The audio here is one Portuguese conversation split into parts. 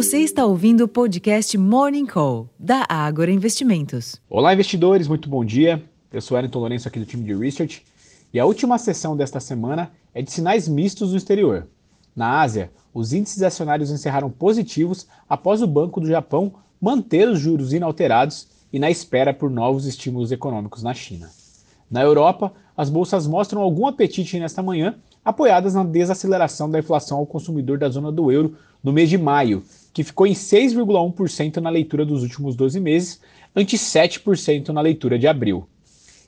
Você está ouvindo o podcast Morning Call, da Ágora Investimentos. Olá, investidores, muito bom dia. Eu sou Wellington Lourenço aqui do time de Research. E a última sessão desta semana é de sinais mistos no exterior. Na Ásia, os índices acionários encerraram positivos após o Banco do Japão manter os juros inalterados e na espera por novos estímulos econômicos na China. Na Europa, as bolsas mostram algum apetite nesta manhã, apoiadas na desaceleração da inflação ao consumidor da zona do euro no mês de maio, que ficou em 6,1% na leitura dos últimos 12 meses, ante 7% na leitura de abril.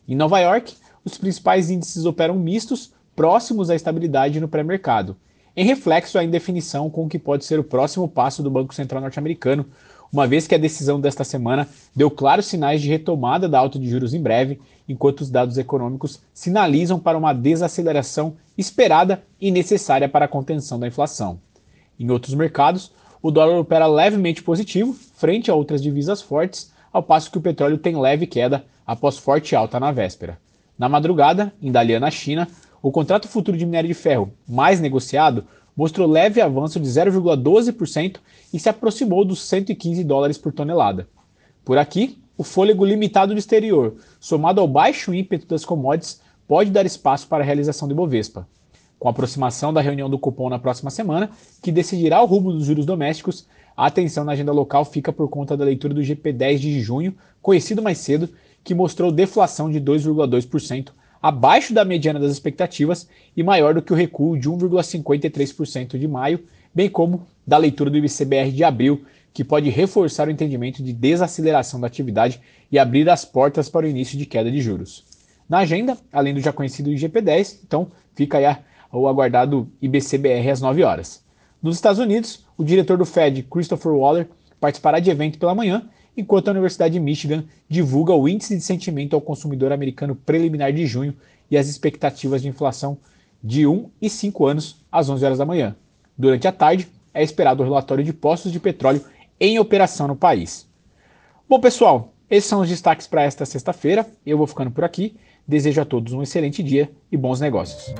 Em Nova York, os principais índices operam mistos, próximos à estabilidade no pré-mercado, em reflexo à indefinição com o que pode ser o próximo passo do Banco Central norte-americano, uma vez que a decisão desta semana deu claros sinais de retomada da alta de juros em breve, enquanto os dados econômicos sinalizam para uma desaceleração esperada e necessária para a contenção da inflação. Em outros mercados, o dólar opera levemente positivo, frente a outras divisas fortes, ao passo que o petróleo tem leve queda após forte alta na véspera. Na madrugada, em Dalian, na China, o contrato futuro de minério de ferro mais negociado mostrou leve avanço de 0,12% e se aproximou dos 115 dólares por tonelada. Por aqui, o fôlego limitado do exterior, somado ao baixo ímpeto das commodities, pode dar espaço para a realização do Ibovespa. Com a aproximação da reunião do cupom na próxima semana, que decidirá o rumo dos juros domésticos, a atenção na agenda local fica por conta da leitura do GP10 de junho, conhecido mais cedo, que mostrou deflação de 2,2%, abaixo da mediana das expectativas e maior do que o recuo de 1,53% de maio, bem como da leitura do IBCBR de abril, que pode reforçar o entendimento de desaceleração da atividade e abrir as portas para o início de queda de juros. Na agenda, além do já conhecido IGP-10, então fica aí a o aguardado IBCBR às 9 horas. Nos Estados Unidos, o diretor do Fed, Christopher Waller, participará de evento pela manhã, enquanto a Universidade de Michigan divulga o índice de sentimento ao consumidor americano preliminar de junho e as expectativas de inflação de 1 e 5 anos às 11 horas da manhã. Durante a tarde, é esperado o relatório de postos de petróleo em operação no país. Bom, pessoal, esses são os destaques para esta sexta-feira. Eu vou ficando por aqui. Desejo a todos um excelente dia e bons negócios.